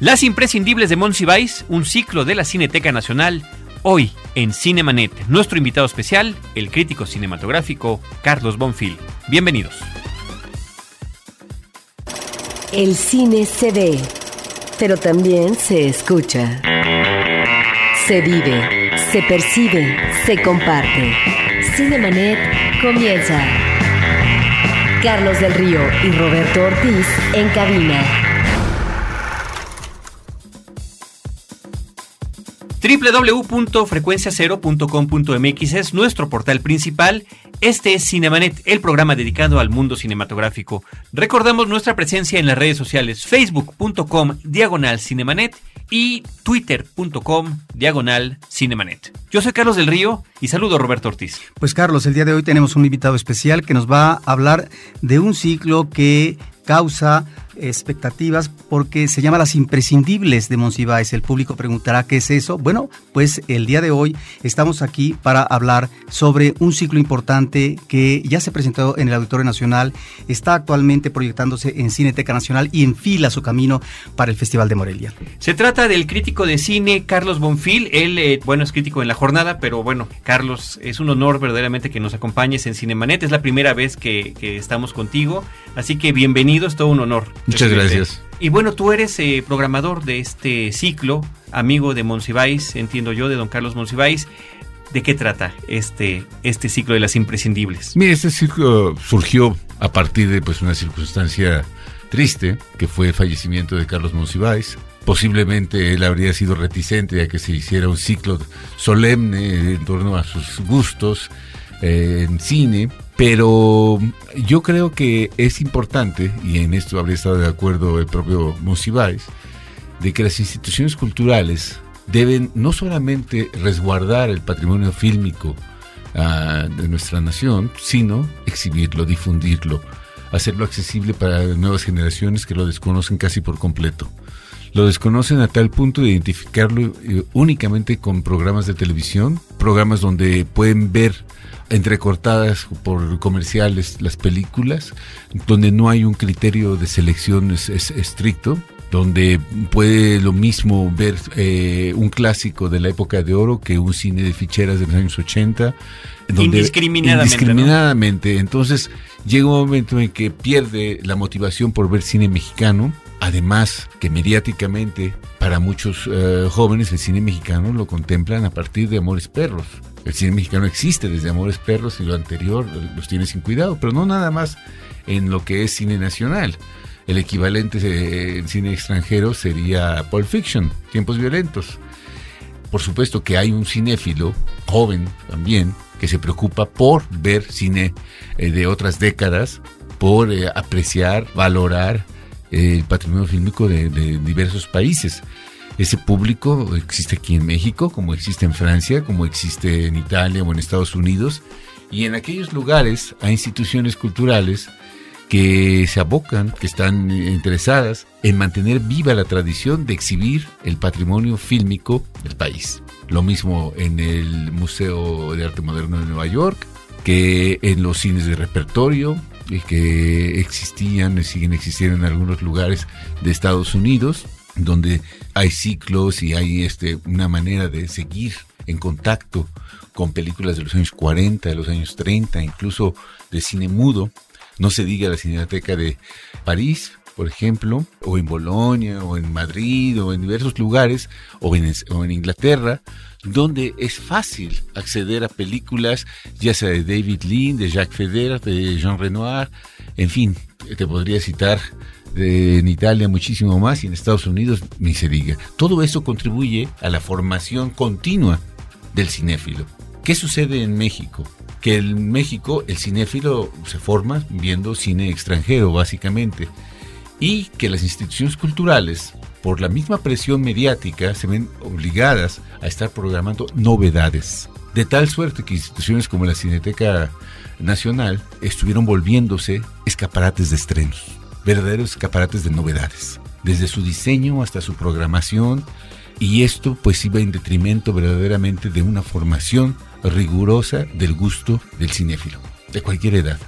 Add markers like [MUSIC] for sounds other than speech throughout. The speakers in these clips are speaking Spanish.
Las imprescindibles de Monsiváis, un ciclo de la Cineteca Nacional, hoy en Cinemanet. Nuestro invitado especial, el crítico cinematográfico Carlos Bonfil. Bienvenidos. El cine se ve, pero también se escucha. Se vive, se percibe, se comparte. Cinemanet comienza. Carlos del Río y Roberto Ortiz en cabina. www.frecuenciacero.com.mx es nuestro portal principal. Este es Cinemanet, el programa dedicado al mundo cinematográfico. Recordamos nuestra presencia en las redes sociales facebook.com diagonal cinemanet y twitter.com diagonal cinemanet. Yo soy Carlos del Río y saludo a Roberto Ortiz. Pues Carlos, el día de hoy tenemos un invitado especial que nos va a hablar de un ciclo que causa expectativas porque se llama Las Imprescindibles de Monsiváis. El público preguntará qué es eso. Bueno, pues el día de hoy estamos aquí para hablar sobre un ciclo importante que ya se presentó en el Auditorio Nacional, está actualmente proyectándose en Cineteca Nacional y enfila su camino para el Festival de Morelia. Se trata del crítico de cine Carlos Bonfil. Él, eh, bueno, es crítico en la jornada, pero bueno, Carlos, es un honor verdaderamente que nos acompañes en Cinemanet. Es la primera vez que, que estamos contigo, así que bienvenido, es todo un honor. Muchas gracias. Y bueno, tú eres eh, programador de este ciclo, amigo de Monsiváis, entiendo yo, de don Carlos Monsiváis. ¿De qué trata este, este ciclo de las imprescindibles? Mira, este ciclo surgió a partir de pues, una circunstancia triste, que fue el fallecimiento de Carlos Monsiváis. Posiblemente él habría sido reticente a que se hiciera un ciclo solemne en torno a sus gustos eh, en cine, pero yo creo que es importante, y en esto habría estado de acuerdo el propio Monsiváis, de que las instituciones culturales deben no solamente resguardar el patrimonio fílmico uh, de nuestra nación, sino exhibirlo, difundirlo, hacerlo accesible para nuevas generaciones que lo desconocen casi por completo. Lo desconocen a tal punto de identificarlo eh, únicamente con programas de televisión, programas donde pueden ver entrecortadas por comerciales las películas, donde no hay un criterio de selección es, estricto, donde puede lo mismo ver eh, un clásico de la época de oro que un cine de ficheras de los años 80. Donde, indiscriminadamente. Indiscriminadamente. Entonces llega un momento en que pierde la motivación por ver cine mexicano. Además que mediáticamente para muchos eh, jóvenes el cine mexicano lo contemplan a partir de Amores Perros. El cine mexicano existe desde Amores Perros y lo anterior los tiene sin cuidado, pero no nada más en lo que es cine nacional. El equivalente en cine extranjero sería Pulp Fiction, Tiempos Violentos. Por supuesto que hay un cinéfilo joven también que se preocupa por ver cine eh, de otras décadas, por eh, apreciar, valorar eh, el patrimonio fílmico de diversos países. Ese público existe aquí en México, como existe en Francia, como existe en Italia o en Estados Unidos. Y en aquellos lugares hay instituciones culturales que se abocan, que están interesadas en mantener viva la tradición de exhibir el patrimonio fílmico del país. Lo mismo en el Museo de Arte Moderno de Nueva York, que en los cines de repertorio, que existían y siguen existiendo en algunos lugares de Estados Unidos donde hay ciclos y hay este, una manera de seguir en contacto con películas de los años 40, de los años 30, incluso de cine mudo. No se diga la Cineteca de París, por ejemplo, o en Bolonia, o en Madrid, o en diversos lugares, o en, Inglaterra, donde es fácil acceder a películas, ya sea de David Lean, de Jacques Feder, de Jean Renoir, en fin, te podría citar en Italia muchísimo más y en Estados Unidos ni. Todo eso contribuye a la formación continua del cinéfilo. ¿Qué sucede en México? Que en México el cinéfilo se forma viendo cine extranjero básicamente y que las instituciones culturales por la misma presión mediática se ven obligadas a estar programando novedades. De tal suerte que instituciones como la Cineteca Nacional estuvieron volviéndose escaparates de estrenos verdaderos escaparates de novedades, desde su diseño hasta su programación, y esto pues iba en detrimento verdaderamente de una formación rigurosa del gusto del cinéfilo, de cualquier edad.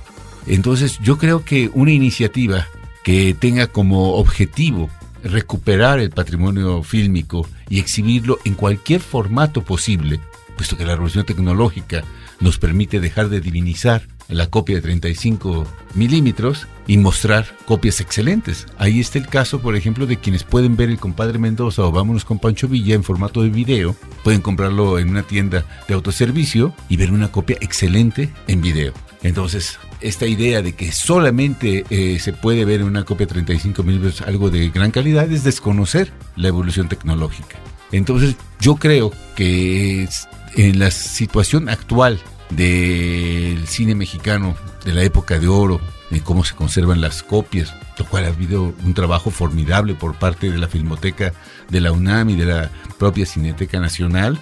Entonces yo creo que una iniciativa que tenga como objetivo recuperar el patrimonio fílmico y exhibirlo en cualquier formato posible, puesto que la revolución tecnológica nos permite dejar de divinizar la copia de 35 milímetros y mostrar copias excelentes. Ahí está el caso, por ejemplo, de quienes pueden ver el compadre Mendoza o vámonos con Pancho Villa en formato de video. Pueden comprarlo en una tienda de autoservicio y ver una copia excelente en video. Entonces, esta idea de que solamente eh, se puede ver en una copia de 35 milímetros algo de gran calidad es desconocer la evolución tecnológica. Entonces, yo creo que en la situación actual del cine mexicano de la época de oro, de cómo se conservan las copias, lo cual ha habido un trabajo formidable por parte de la Filmoteca de la UNAM y de la propia Cineteca Nacional.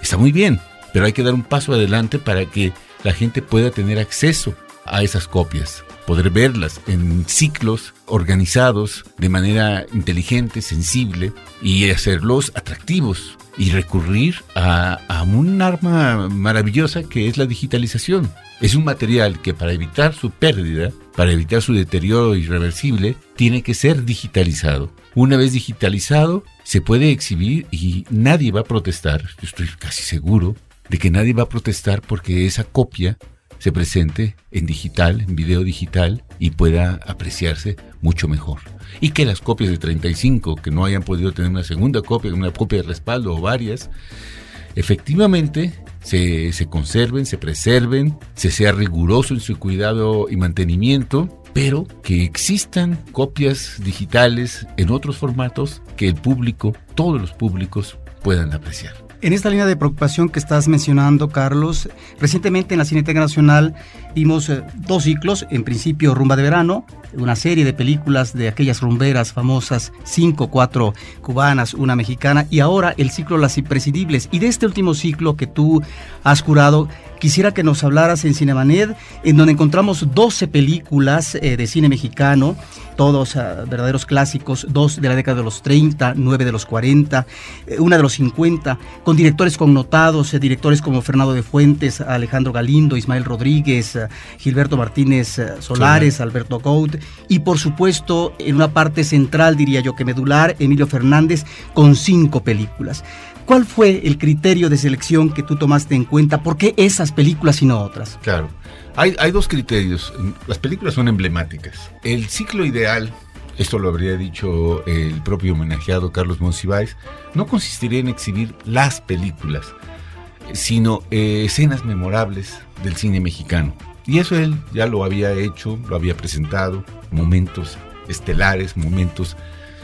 Está muy bien, pero hay que dar un paso adelante para que la gente pueda tener acceso a esas copias, poder verlas en ciclos organizados de manera inteligente, sensible y hacerlos atractivos y recurrir a, un arma maravillosa que es la digitalización. Es un material que para evitar su pérdida, para evitar su deterioro irreversible, tiene que ser digitalizado. Una vez digitalizado, se puede exhibir y nadie va a protestar, estoy casi seguro de que nadie va a protestar porque esa copia se presente en digital, en video digital y pueda apreciarse mucho mejor. Y que las copias de 35 que no hayan podido tener una segunda copia, una copia de respaldo o varias, efectivamente se, se conserven, se preserven, se sea riguroso en su cuidado y mantenimiento, pero que existan copias digitales en otros formatos que el público, todos los públicos, puedan apreciar. En esta línea de preocupación que estás mencionando, Carlos, recientemente en la Cineteca Nacional vimos eh, dos ciclos, en principio Rumba de Verano, una serie de películas de aquellas rumberas famosas, cinco, cuatro cubanas, una mexicana, y ahora el ciclo Las Imprescindibles. Y de este último ciclo que tú has curado, quisiera que nos hablaras en Cinemanet, en donde encontramos 12 películas eh, de cine mexicano, todos verdaderos clásicos, dos de la década de los 30, nueve de los 40, eh, una de los 50, con directores connotados, directores como Fernando de Fuentes, Alejandro Galindo, Ismael Rodríguez, Gilberto Martínez eh, Solares, Alberto Gould y por supuesto en una parte central, diría yo que medular, Emilio Fernández con cinco películas. ¿Cuál fue el criterio de selección que tú tomaste en cuenta? ¿Por qué esas películas y no otras? Claro. Hay, dos criterios. Las películas son emblemáticas. El ciclo ideal esto lo habría dicho el propio homenajeado Carlos Monsiváis, no consistiría en exhibir las películas, sino eh, escenas memorables del cine mexicano. Y eso él ya lo había hecho, lo había presentado, momentos estelares, momentos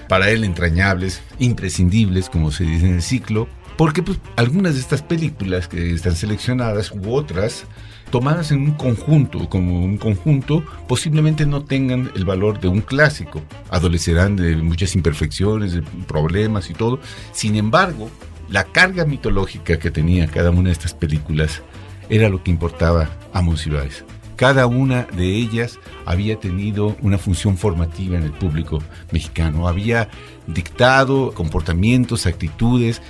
para él entrañables, imprescindibles, como se dice en el ciclo, porque pues, algunas de estas películas que están seleccionadas u otras, tomadas en un conjunto, como un conjunto, posiblemente no tengan el valor de un clásico, adolecerán de muchas imperfecciones, de problemas y todo. Sin embargo, la carga mitológica que tenía cada una de estas películas era lo que importaba a Monsiváis. Cada una de ellas había tenido una función formativa en el público mexicano, había dictado comportamientos, actitudes,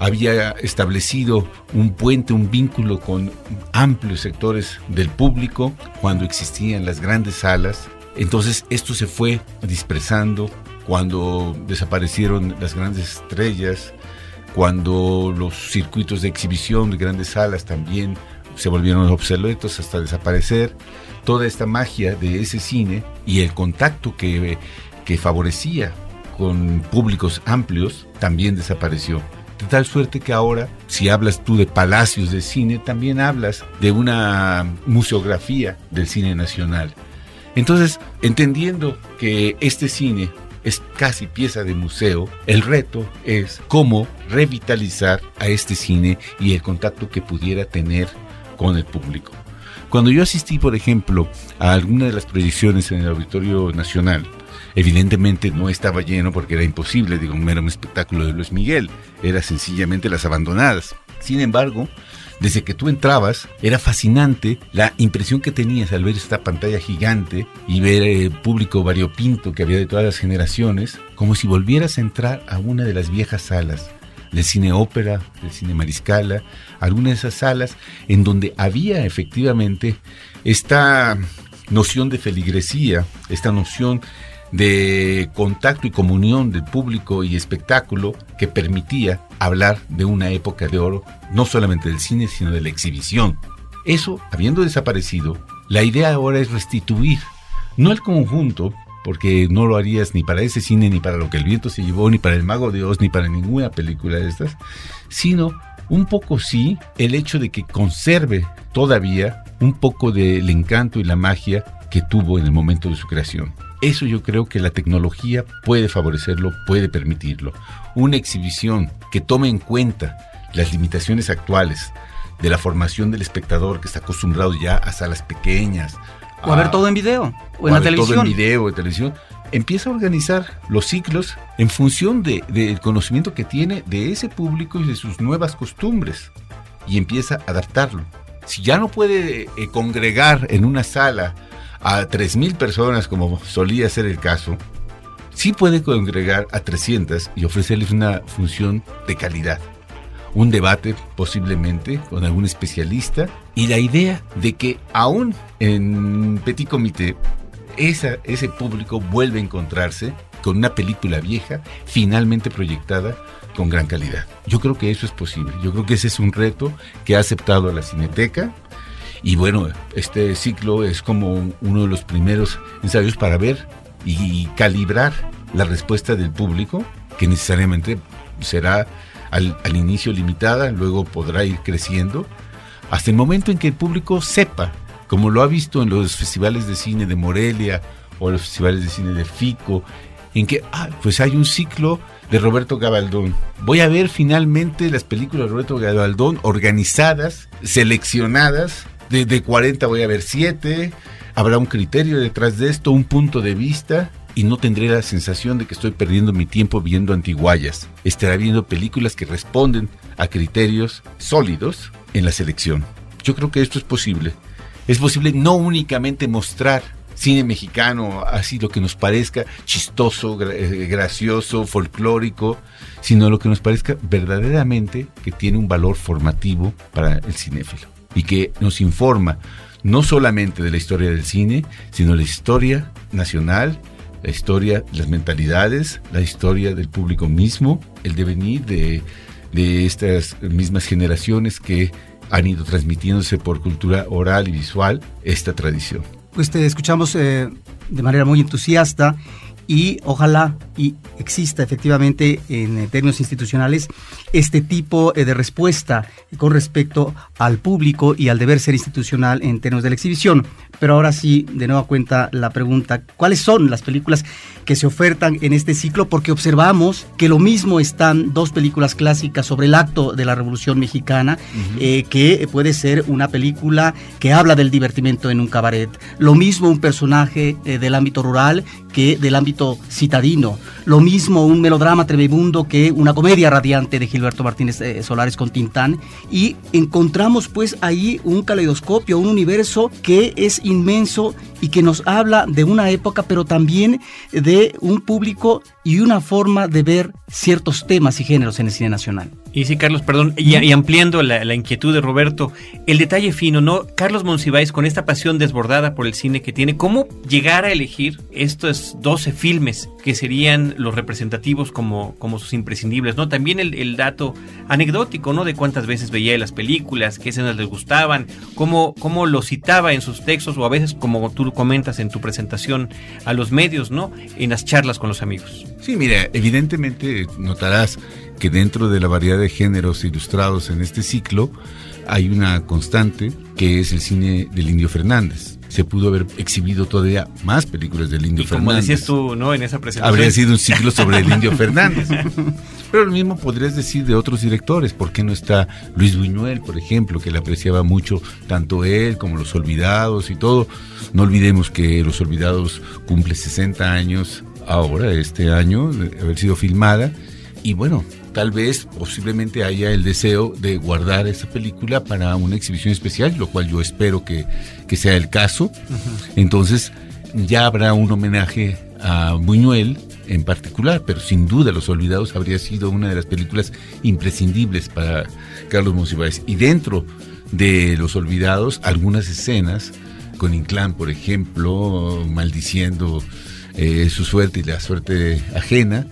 había establecido un puente, un vínculo con amplios sectores del público cuando existían las grandes salas. Entonces esto se fue dispersando cuando desaparecieron las grandes estrellas, cuando los circuitos de exhibición de grandes salas también se volvieron obsoletos hasta desaparecer, toda esta magia de ese cine y el contacto que, que favorecía con públicos amplios también desapareció. De tal suerte que ahora, si hablas tú de palacios de cine, también hablas de una museografía del cine nacional. Entonces, entendiendo que este cine es casi pieza de museo. El reto es cómo revitalizar a este cine y el contacto que pudiera tener con el público. Cuando yo asistí, por ejemplo, a alguna de las proyecciones en el Auditorio Nacional, evidentemente no estaba lleno porque era imposible, digo, un mero espectáculo de Luis Miguel, era sencillamente las abandonadas. Sin embargo, desde que tú entrabas, era fascinante la impresión que tenías al ver esta pantalla gigante y ver el público variopinto que había de todas las generaciones, como si volvieras a entrar a una de las viejas salas del cine ópera, del cine mariscala, alguna de esas salas en donde había efectivamente esta noción de feligresía, esta noción de contacto y comunión del público y espectáculo que permitía hablar de una época de oro, no solamente del cine, sino de la exhibición. Eso, habiendo desaparecido, la idea ahora es restituir, no el conjunto, porque no lo harías ni para ese cine, ni para lo que el viento se llevó, ni para el mago de Oz, ni para ninguna película de estas, sino un poco sí el hecho de que conserve todavía un poco del encanto y la magia que tuvo en el momento de su creación. Eso yo creo que la tecnología puede favorecerlo, puede permitirlo. Una exhibición que tome en cuenta las limitaciones actuales de la formación del espectador que está acostumbrado ya a salas pequeñas. O a, ver todo en video, o, en la televisión. Todo en video, en televisión. Empieza a organizar los ciclos en función del de, conocimiento que tiene de ese público y de sus nuevas costumbres. Y empieza a adaptarlo. Si ya no puede eh, congregar en una sala a 3.000 personas, como solía ser el caso, sí puede congregar a 300 y ofrecerles una función de calidad. Un debate posiblemente con algún especialista y la idea de que aún en Petit Comité esa, ese público vuelve a encontrarse con una película vieja finalmente proyectada con gran calidad. Yo creo que eso es posible. Yo creo que ese es un reto que ha aceptado la Cineteca y bueno, este ciclo es como uno de los primeros ensayos para ver y calibrar la respuesta del público, que necesariamente será al, inicio limitada, luego podrá ir creciendo, hasta el momento en que el público sepa, como lo ha visto en los festivales de cine de Morelia o los festivales de cine de Fico, en que, ah, pues hay un ciclo de Roberto Gabaldón. Voy a ver finalmente las películas de Roberto Gabaldón organizadas, seleccionadas de, 40 voy a ver 7, habrá un criterio detrás de esto, un punto de vista y no tendré la sensación de que estoy perdiendo mi tiempo viendo antiguallas. Estará viendo películas que responden a criterios sólidos en la selección. Yo creo que esto es posible. Es posible no únicamente mostrar cine mexicano, así lo que nos parezca chistoso, eh, gracioso, folclórico, sino lo que nos parezca verdaderamente que tiene un valor formativo para el cinéfilo y que nos informa no solamente de la historia del cine, sino la historia nacional, la historia, las mentalidades, la historia del público mismo, el devenir de, de estas mismas generaciones que han ido transmitiéndose por cultura oral y visual esta tradición. Pues te escuchamos eh, de manera muy entusiasta y ojalá y exista efectivamente en términos institucionales este tipo eh, de respuesta con respecto al público y al deber ser institucional en términos de la exhibición. Pero ahora sí, de nueva cuenta la pregunta, ¿cuáles son las películas que se ofertan en este ciclo? Porque observamos que lo mismo están dos películas clásicas sobre el acto de la Revolución Mexicana, eh, que puede ser una película que habla del divertimento en un cabaret. Lo mismo un personaje eh, del ámbito rural que del ámbito citadino. Lo mismo un melodrama tremebundo que una comedia radiante de Gilberto Martínez eh, Solares con Tintán. Y encontramos pues ahí un caleidoscopio, un universo que es inmenso y que nos habla de una época, pero también de un público y una forma de ver ciertos temas y géneros en el cine nacional. Y sí, Carlos, perdón, y, ampliando la, inquietud de Roberto, el detalle fino, ¿no? Carlos Monsiváis, con esta pasión desbordada por el cine que tiene, ¿cómo llegar a elegir estos 12 filmes que serían los representativos como, como sus imprescindibles, ¿no? También el, dato anecdótico, ¿no? De cuántas veces veía las películas, qué escenas les gustaban, cómo, cómo lo citaba en sus textos o a veces, como tú comentas en tu presentación a los medios, ¿no? En las charlas con los amigos. Sí, mira, evidentemente notarás que dentro de la variedad de géneros ilustrados en este ciclo hay una constante que es el cine del Indio Fernández. Se pudo haber exhibido todavía más películas del Indio Fernández. Como decías tú, ¿no? En esa presentación. Habría sido un ciclo sobre el Indio Fernández. Pero lo mismo podrías decir de otros directores. ¿Por qué no está Luis Buñuel, por ejemplo, que le apreciaba mucho tanto él como Los Olvidados y todo? No olvidemos que Los Olvidados cumple 60 años ahora, este año, de haber sido filmada. Y bueno, tal vez posiblemente haya el deseo de guardar esa película para una exhibición especial, lo cual yo espero que, sea el caso. Entonces ya habrá un homenaje a Buñuel en particular, pero sin duda Los Olvidados habría sido una de las películas imprescindibles para Carlos Monsiváis. Y dentro de Los Olvidados, algunas escenas, con Inclán, por ejemplo, maldiciendo eh, su suerte y la suerte ajena.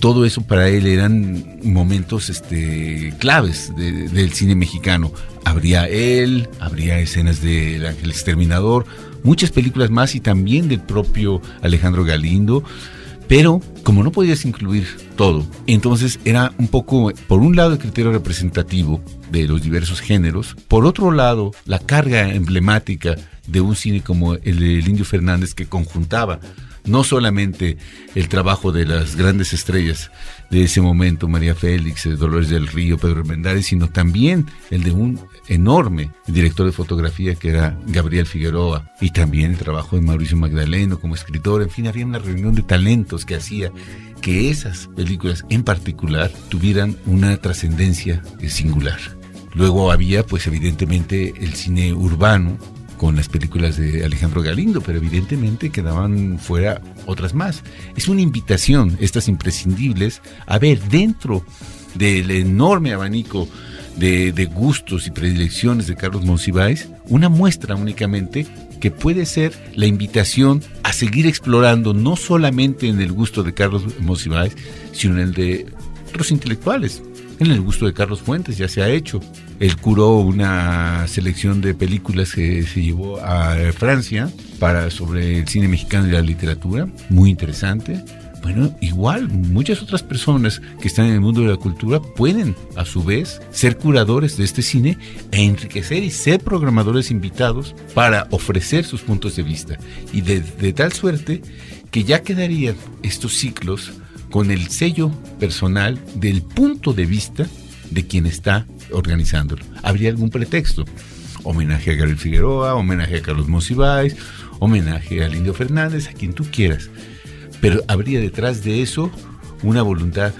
Todo eso para él eran momentos este, claves del cine mexicano. Habría él, habría escenas del Ángel Exterminador, muchas películas más y también del propio Alejandro Galindo. Pero como no podías incluir todo, entonces era un poco, por un lado, el criterio representativo de los diversos géneros, por otro lado, la carga emblemática de un cine como el de Indio Fernández que conjuntaba no solamente el trabajo de las grandes estrellas de ese momento, María Félix, eh, Dolores del Río, Pedro Armendáriz, sino también el de un enorme director de fotografía que era Gabriel Figueroa y también el trabajo de Mauricio Magdaleno como escritor, en fin, había una reunión de talentos que hacía que esas películas en particular tuvieran una trascendencia singular. Luego había, pues evidentemente, el cine urbano, con las películas de Alejandro Galindo, pero evidentemente quedaban fuera otras más. Es una invitación, estas imprescindibles, a ver dentro del enorme abanico de, gustos y predilecciones de Carlos Monsiváis, una muestra únicamente que puede ser la invitación a seguir explorando no solamente en el gusto de Carlos Monsiváis, sino en el de otros intelectuales. En el gusto de Carlos Fuentes ya se ha hecho, él curó una selección de películas que se llevó a Francia para sobre el cine mexicano y la literatura, muy interesante. Bueno, igual muchas otras personas que están en el mundo de la cultura pueden a su vez ser curadores de este cine e enriquecer y ser programadores invitados para ofrecer sus puntos de vista. Y de, de tal suerte que ya quedarían estos ciclos con el sello personal del punto de vista de quien está organizándolo. ¿Habría algún pretexto? Homenaje a Gabriel Figueroa, homenaje a Carlos Monsiváis, homenaje al Indio Fernández, a quien tú quieras. Pero habría detrás de eso una voluntad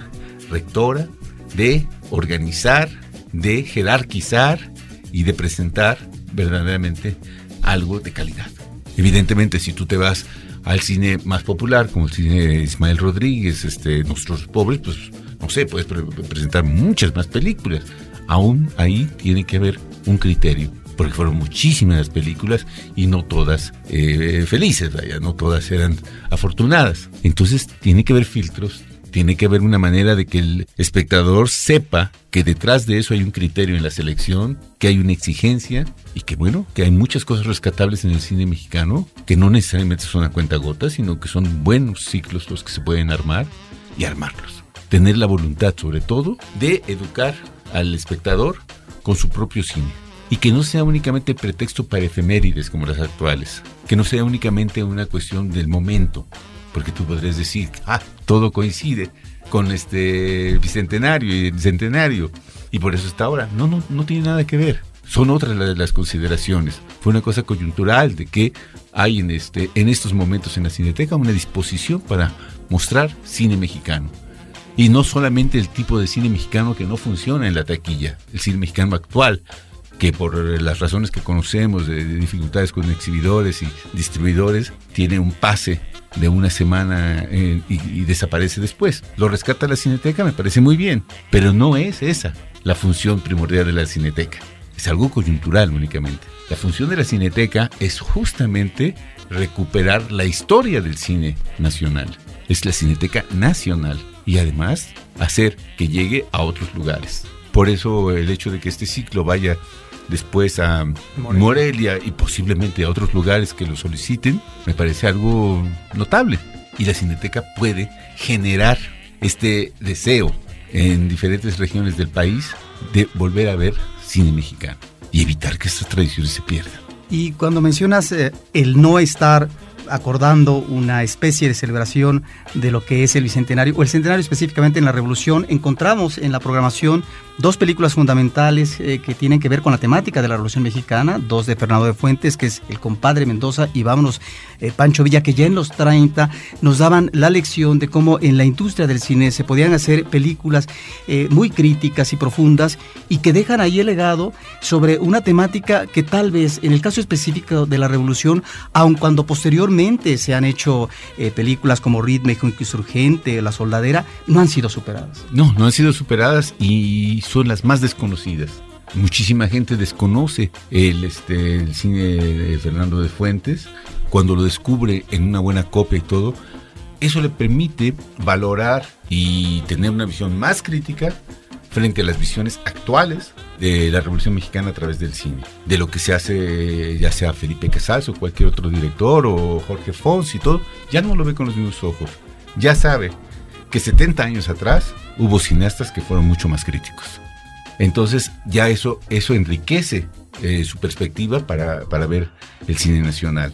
rectora de organizar, de jerarquizar y de presentar verdaderamente algo de calidad. Evidentemente, si tú te vas al cine más popular, como el cine de Ismael Rodríguez, este, Nuestros Pobres, pues no sé, puedes presentar muchas más películas. Aún ahí tiene que haber un criterio, porque fueron muchísimas las películas y no todas eh, felices, vaya, no todas eran afortunadas. Entonces tiene que haber filtros, tiene que haber una manera de que el espectador sepa que detrás de eso hay un criterio en la selección, que hay una exigencia y que bueno, que hay muchas cosas rescatables en el cine mexicano, que no necesariamente son a cuenta gota, sino que son buenos ciclos los que se pueden armar y armarlos tener la voluntad sobre todo de educar al espectador con su propio cine. Y que no sea únicamente pretexto para efemérides como las actuales. Que no sea únicamente una cuestión del momento. Porque tú podrías decir, ah, todo coincide con este bicentenario y el centenario. Y por eso está ahora. No, no, no tiene nada que ver. Son otras las, consideraciones. Fue una cosa coyuntural de que hay en, este, en estos momentos en la Cineteca una disposición para mostrar cine mexicano y no solamente el tipo de cine mexicano que no funciona en la taquilla, el cine mexicano actual, que por las razones que conocemos de, dificultades con exhibidores y distribuidores, tiene un pase de una semana eh, y, y, desaparece después. Lo rescata la cineteca, me parece muy bien, pero no es esa la función primordial de la cineteca. Es algo coyuntural únicamente. La función de la cineteca es justamente recuperar la historia del cine nacional. Es la cineteca nacional y además hacer que llegue a otros lugares. Por eso el hecho de que este ciclo vaya después a Morelia. y posiblemente a otros lugares que lo soliciten, me parece algo notable. Y la Cineteca puede generar este deseo en diferentes regiones del país de volver a ver cine mexicano y evitar que estas tradiciones se pierdan. Y cuando mencionas eh, el no estar acordando una especie de celebración de lo que es el Bicentenario, o el Centenario específicamente en la Revolución, encontramos en la programación dos películas fundamentales eh, que tienen que ver con la temática de la Revolución Mexicana, dos de Fernando de Fuentes, que es El compadre Mendoza, y vámonos, eh, Pancho Villa, que ya en los 30 nos daban la lección de cómo en la industria del cine se podían hacer películas eh, muy críticas y profundas y que dejan ahí el legado sobre una temática que tal vez, en el caso específico de la Revolución, aun cuando posteriormente se han hecho películas como Ritmo Insurgente, La Soldadera, no han sido superadas. No, no han sido superadas y son las más desconocidas. Muchísima gente desconoce el, este, el cine de Fernando de Fuentes cuando lo descubre en una buena copia y todo, eso le permite valorar y tener una visión más crítica frente a las visiones actuales de la Revolución Mexicana a través del cine. De lo que se hace, ya sea Felipe Casals o cualquier otro director o Jorge Fons y todo, ya no lo ve con los mismos ojos. Ya sabe que 70 años atrás hubo cineastas que fueron mucho más críticos. Entonces ya eso, eso enriquece eh, su perspectiva para, para ver el cine nacional.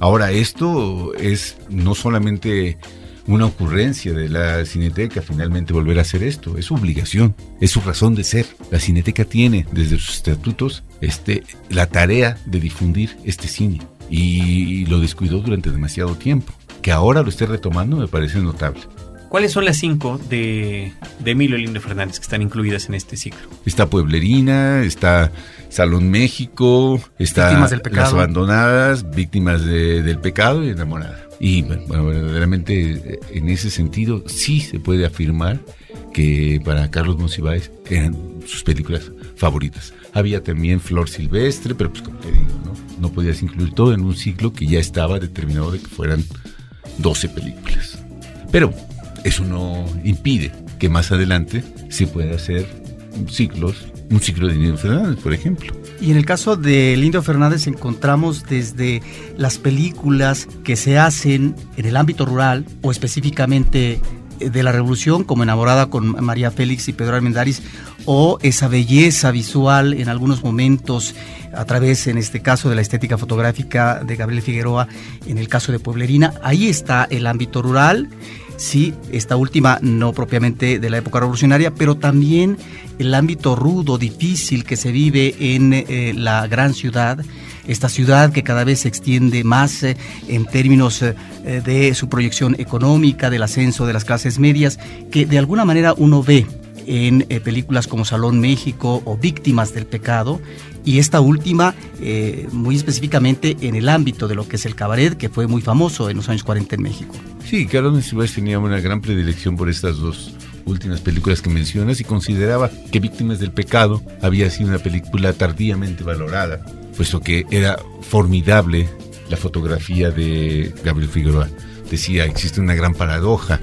Ahora, esto es no solamente una ocurrencia de la Cineteca finalmente volver a hacer esto. Es su obligación, es su razón de ser. La Cineteca tiene desde sus estatutos este, la tarea de difundir este cine y lo descuidó durante demasiado tiempo. Que ahora lo esté retomando me parece notable. ¿Cuáles son las cinco de, de Emilio Lindo Fernández que están incluidas en este ciclo? Está Pueblerina, está Salón México, está Las Abandonadas, Víctimas del Pecado y Enamorada. Y bueno, verdaderamente eh, en ese sentido sí se puede afirmar que para Carlos Monsiváis eran sus películas favoritas. Había también Flor Silvestre, pero pues como te digo, ¿no? no podías incluir todo en un ciclo que ya estaba determinado de que fueran 12 películas. Pero eso no impide que más adelante se pueda hacer ciclos, un ciclo de Lindo Fernández, por ejemplo. Y en el caso de Lindo Fernández encontramos desde las películas que se hacen en el ámbito rural o específicamente eh, de la revolución, como Enamorada con María Félix y Pedro Armendáriz, o esa belleza visual en algunos momentos a través, en este caso, de la estética fotográfica de Gabriel Figueroa, en el caso de Pueblerina. Ahí está el ámbito rural sí, esta última no propiamente de la época revolucionaria, pero también el ámbito rudo, difícil que se vive en eh, la gran ciudad, esta ciudad que cada vez se extiende más eh, en términos eh, de su proyección económica, del ascenso de las clases medias, que de alguna manera uno ve en películas como Salón México o Víctimas del Pecado, y esta última muy específicamente en el ámbito de lo que es el cabaret, que fue muy famoso en los años 40 en México. Sí, Carlos Monsiváis tenía una gran predilección por estas dos últimas películas que mencionas y consideraba que Víctimas del Pecado había sido una película tardíamente valorada, puesto que era formidable la fotografía de Gabriel Figueroa. Decía, existe una gran paradoja.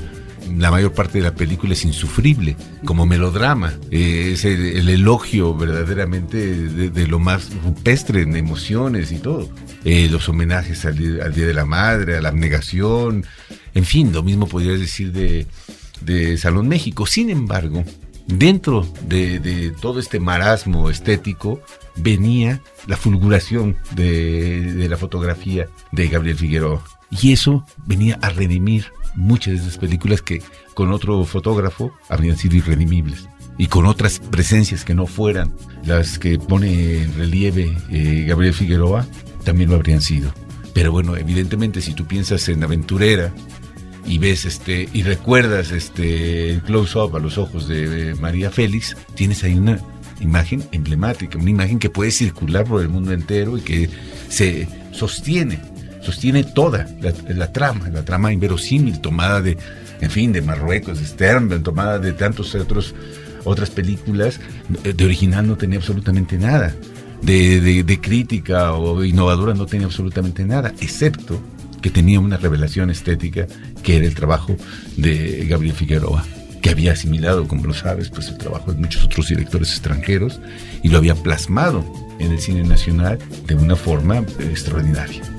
La mayor parte de la película es insufrible, como melodrama. Eh, es el, elogio verdaderamente de, lo más rupestre en emociones y todo. Eh, los homenajes al, al Día de la Madre, a la abnegación, en fin, lo mismo podrías decir de, Salón México. Sin embargo, dentro de, todo este marasmo estético venía la fulguración de, la fotografía de Gabriel Figueroa. Y eso venía a redimir muchas de esas películas que con otro fotógrafo habrían sido irredimibles. Y con otras presencias que no fueran las que pone en relieve eh, Gabriel Figueroa, también lo habrían sido. Pero bueno, evidentemente si tú piensas en Aventurera, y ves este y recuerdas este el close up a los ojos de María Félix, tienes ahí una imagen emblemática, una imagen que puede circular por el mundo entero y que se sostiene, sostiene toda la, trama, la trama inverosímil tomada de, en fin, de Marruecos, de Sternberg, tomada de tantos otros otras películas, de original no tenía absolutamente nada. De, de crítica o innovadora no tenía absolutamente nada, excepto que tenía una revelación estética que era el trabajo de Gabriel Figueroa que había asimilado, como lo sabes, pues el trabajo de muchos otros directores extranjeros y lo había plasmado en el cine nacional de una forma extraordinaria.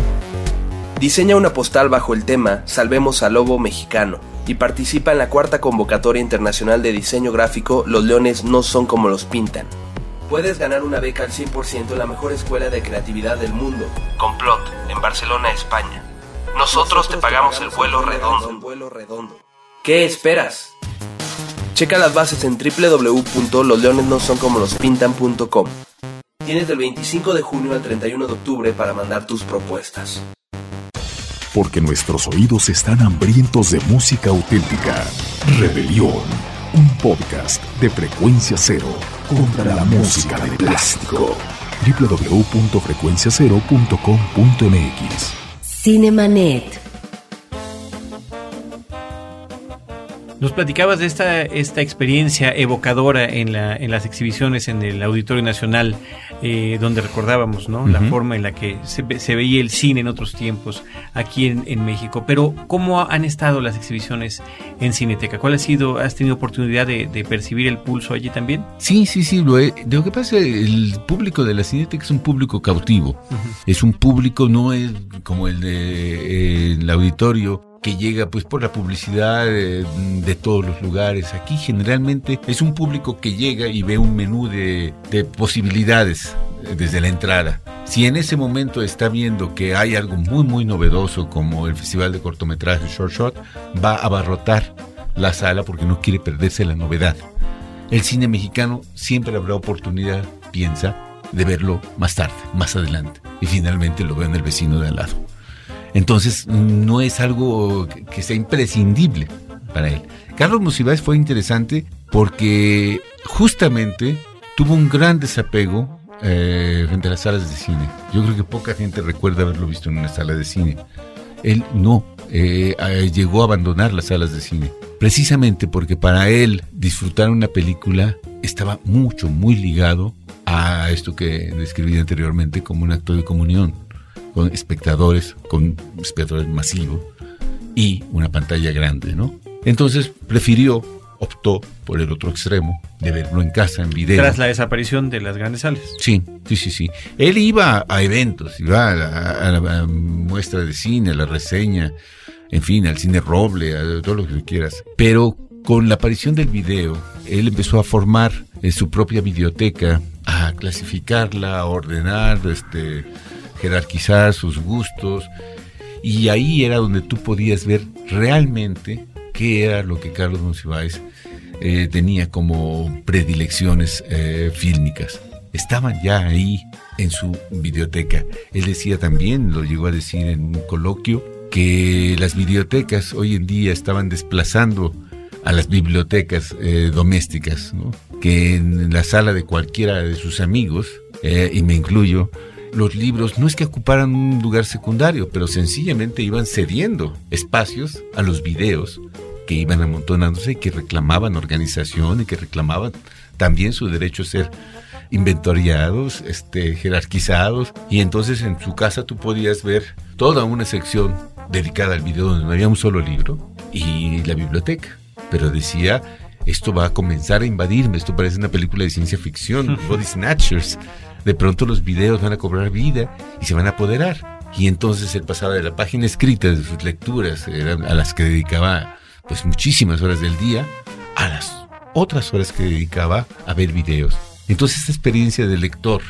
Diseña una postal bajo el tema Salvemos al Lobo Mexicano y participa en la cuarta convocatoria internacional de diseño gráfico Los leones no son como los pintan puedes ganar una beca al 100% en la mejor escuela de creatividad del mundo, Complot, en Barcelona, España. Nosotros, te, pagamos el vuelo redondo. ¿Qué esperas? Checa las bases en www.losleonesnosoncomolospintan.com. Tienes del 25 de junio al 31 de octubre para mandar tus propuestas. Porque nuestros oídos están hambrientos de música auténtica. Rebelión, un podcast de frecuencia cero contra la música de plástico. www.frecuenciacero.com.mx Cinemanet. Nos platicabas de esta, esta experiencia evocadora en, la, en las exhibiciones en el Auditorio Nacional, eh, donde recordábamos ¿no? la forma en la que se, se, veía el cine en otros tiempos aquí en, en, México. Pero, ¿cómo han estado las exhibiciones en Cineteca? ¿Cuál ha sido? ¿Has tenido oportunidad de, de percibir el pulso allí también? Sí, sí, sí. Lo, he, lo que pasa es el público de la Cineteca es un público cautivo. Uh -huh. Es un público, no es como el de eh, el auditorio que llega pues por la publicidad de, de, todos los lugares. Aquí generalmente es un público que llega y ve un menú de, de, posibilidades desde la entrada. Si en ese momento está viendo que hay algo muy muy novedoso como el Festival de Cortometrajes Short Shot, va a abarrotar la sala porque no quiere perderse la novedad. El cine mexicano siempre habrá oportunidad, piensa, de verlo más tarde, más adelante. Y finalmente lo ve en el vecino de al lado. Entonces, no es algo que sea imprescindible para él. Carlos Musibáez fue interesante porque justamente tuvo un gran desapego eh, frente a las salas de cine. Yo creo que poca gente recuerda haberlo visto en una sala de cine. Él no, eh, llegó a abandonar las salas de cine. Precisamente porque para él disfrutar una película estaba mucho, muy ligado a esto que describí anteriormente como un acto de comunión con espectadores, con espectadores masivos y una pantalla grande, ¿no? Entonces prefirió, optó por el otro extremo de verlo en casa, en video. Tras la desaparición de las grandes salas. Sí, sí, sí, sí. Él iba a eventos, iba a la, a la muestra de cine, a la reseña, en fin, al cine roble, a todo lo que quieras. Pero con la aparición del video, él empezó a formar en su propia videoteca, a clasificarla, a ordenar, este jerarquizar sus gustos y ahí era donde tú podías ver realmente qué era lo que Carlos Monsiváis eh, tenía como predilecciones eh, fílmicas. Estaban ya ahí en su biblioteca. Él decía también, lo llegó a decir en un coloquio, que las bibliotecas hoy en día estaban desplazando a las bibliotecas eh, domésticas, que en la sala de cualquiera de sus amigos, y me incluyo, los libros no es que ocuparan un lugar secundario, pero sencillamente iban cediendo espacios a los videos que iban amontonándose y que reclamaban organización y que reclamaban también su derecho a ser inventoriados, este, jerarquizados. Y entonces en su casa tú podías ver toda una sección dedicada al video donde no había un solo libro y la biblioteca. Pero decía, esto va a comenzar a invadirme, esto parece una película de ciencia ficción, [LAUGHS] Body Snatchers de pronto los videos van a cobrar vida y se van a apoderar. Y entonces él pasaba de la página escrita de sus lecturas, a las que dedicaba pues muchísimas horas del día, a las otras horas que dedicaba a ver videos. Entonces esta experiencia de lector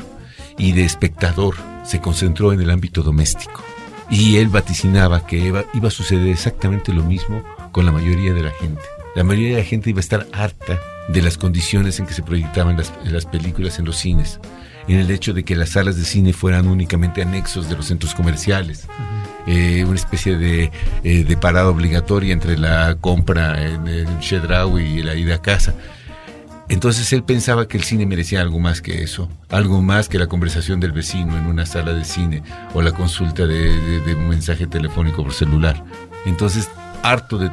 y de espectador se concentró en el ámbito doméstico. Y él vaticinaba que iba, a suceder exactamente lo mismo con la mayoría de la gente. La mayoría de la gente iba a estar harta de las condiciones en que se proyectaban las películas en los cines en el hecho de que las salas de cine fueran únicamente anexos de los centros comerciales. Uh -huh. eh, una especie de, eh, de, parada obligatoria entre la compra en el Chedraui y la ida a casa. Entonces él pensaba que el cine merecía algo más que eso, algo más que la conversación del vecino en una sala de cine o la consulta de, de, de un mensaje telefónico por celular. Entonces, harto de,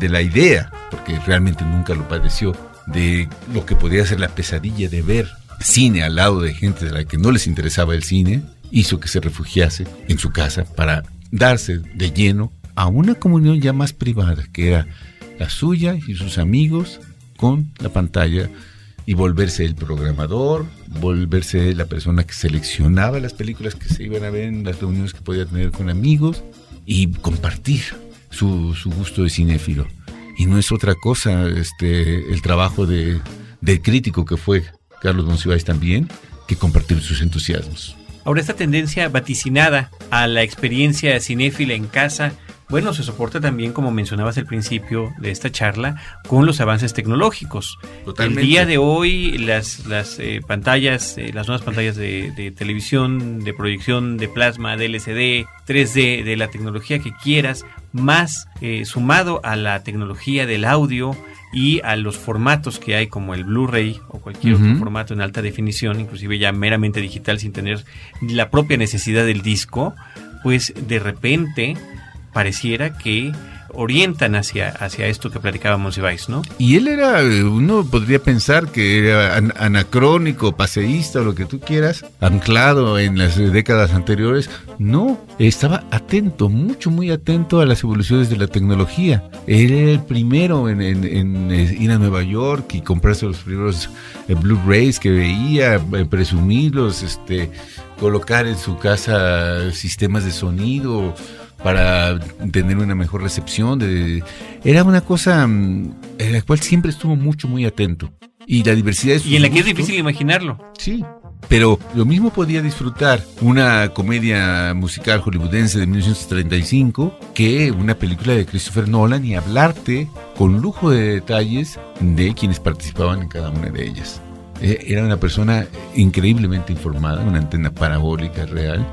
de, la idea, porque realmente nunca lo padeció, de lo que podía ser la pesadilla de ver cine al lado de gente de la que no les interesaba el cine, hizo que se refugiase en su casa para darse de lleno a una comunión ya más privada, que era la suya y sus amigos con la pantalla y volverse el programador, volverse la persona que seleccionaba las películas que se iban a ver en las reuniones que podía tener con amigos y compartir su, gusto de cinéfilo. Y no es otra cosa este, el trabajo de, del crítico que fue Carlos Monsiváis también, que compartir sus entusiasmos. Ahora, esta tendencia vaticinada a la experiencia cinéfila en casa bueno, se soporta también, como mencionabas al principio de esta charla, con los avances tecnológicos. Totalmente. El día de hoy, las, las eh, pantallas, eh, las nuevas pantallas de, de televisión, de proyección de plasma, de LCD, 3D, de la tecnología que quieras, más eh, sumado a la tecnología del audio y a los formatos que hay como el Blu-ray o cualquier otro formato en alta definición, inclusive ya meramente digital sin tener la propia necesidad del disco, pues de repente pareciera que orientan hacia, hacia esto que platicábamos Ibáis, ¿no? Y él era, uno podría pensar que era an- anacrónico, paseísta o lo que tú quieras, anclado en las décadas anteriores. No, estaba atento, mucho, muy atento a las evoluciones de la tecnología. Él era el primero en, en- en, eh, ir a Nueva York y comprarse los primeros eh, Blu-rays que veía, eh, presumirlos, este, colocar en su casa sistemas de sonido para tener una mejor recepción. De, era una cosa mm, en la cual siempre estuvo mucho, muy atento. Y la diversidad sus Y en la que es gustos- difícil imaginarlo. Sí, pero lo mismo podía disfrutar una comedia musical hollywoodense de 1935 que una película de Christopher Nolan y hablarte con lujo de detalles de quienes participaban en cada una de ellas. Eh, Era una persona increíblemente informada, una antena parabólica real,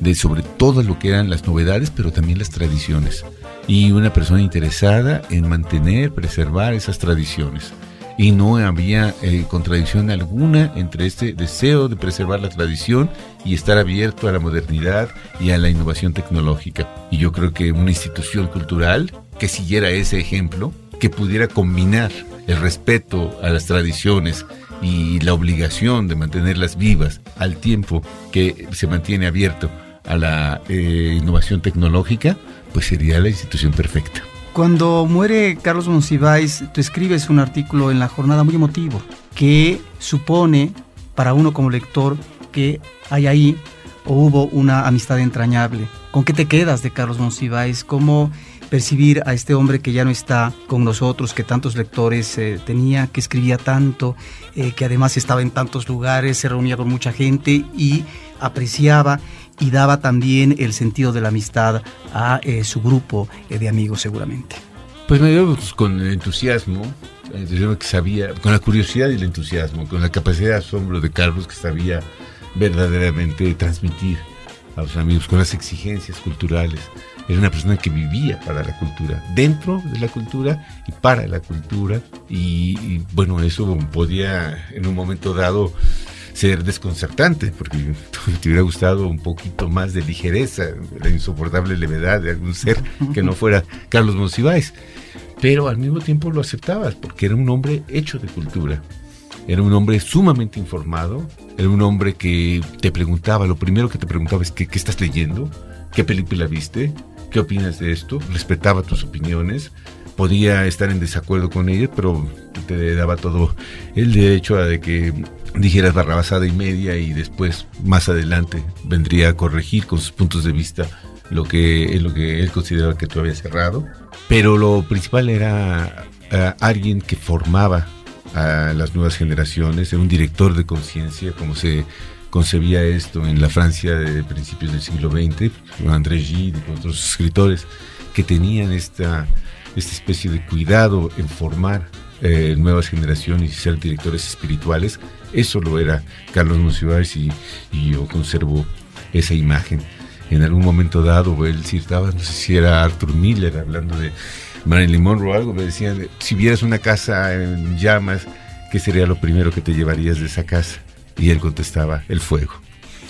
de sobre todo lo que eran las novedades, pero también las tradiciones. Y una persona interesada en mantener, preservar esas tradiciones y no había eh, contradicción alguna entre este deseo de preservar la tradición y estar abierto a la modernidad y a la innovación tecnológica. Y yo creo que una institución cultural que siguiera ese ejemplo, que pudiera combinar el respeto a las tradiciones y la obligación de mantenerlas vivas al tiempo que se mantiene abierto a la eh, innovación tecnológica, pues sería la institución perfecta. Cuando muere Carlos Monsiváis, tú escribes un artículo en la jornada muy emotivo que supone para uno como lector que hay ahí o hubo una amistad entrañable. ¿Con qué te quedas de Carlos Monsiváis? ¿Cómo percibir a este hombre que ya no está con nosotros, que tantos lectores eh, tenía, que escribía tanto, eh, que además estaba en tantos lugares, se reunía con mucha gente y apreciaba y daba también el sentido de la amistad a eh, su grupo eh, de amigos seguramente. Pues me dio pues, con el entusiasmo, con la curiosidad y el entusiasmo, con la capacidad de asombro de Carlos que sabía verdaderamente transmitir a los amigos, con las exigencias culturales. Era una persona que vivía para la cultura, dentro de la cultura y para la cultura. Y, bueno, eso podía en un momento dado ser desconcertante, porque [LAUGHS] te hubiera gustado un poquito más de ligereza, la insoportable levedad de algún ser que no fuera Carlos Monsiváis. Pero al mismo tiempo lo aceptabas, porque era un hombre hecho de cultura. Era un hombre sumamente informado, era un hombre que te preguntaba, lo primero que te preguntaba es ¿qué, estás leyendo? ¿Qué película viste? ¿Qué opinas de esto? Respetaba tus opiniones, podía estar en desacuerdo con ellas, pero te daba todo el derecho a de que dijeras barrabasada y media y después, más adelante, vendría a corregir con sus puntos de vista lo que, lo que él consideraba que tú habías cerrado. Pero lo principal era uh, alguien que formaba a las nuevas generaciones, era un director de conciencia, como se concebía esto en la Francia de principios del siglo XX, André Gide y otros escritores que tenían esta, esta especie de cuidado en formar eh, nuevas generaciones y ser directores espirituales. Eso lo era Carlos Monsiváis y, y, yo conservo esa imagen. En algún momento dado, él citaba, no sé si era Arthur Miller hablando de Marilyn Monroe o algo, me decían, si vieras una casa en llamas, ¿qué sería lo primero que te llevarías de esa casa? Y él contestaba, el fuego.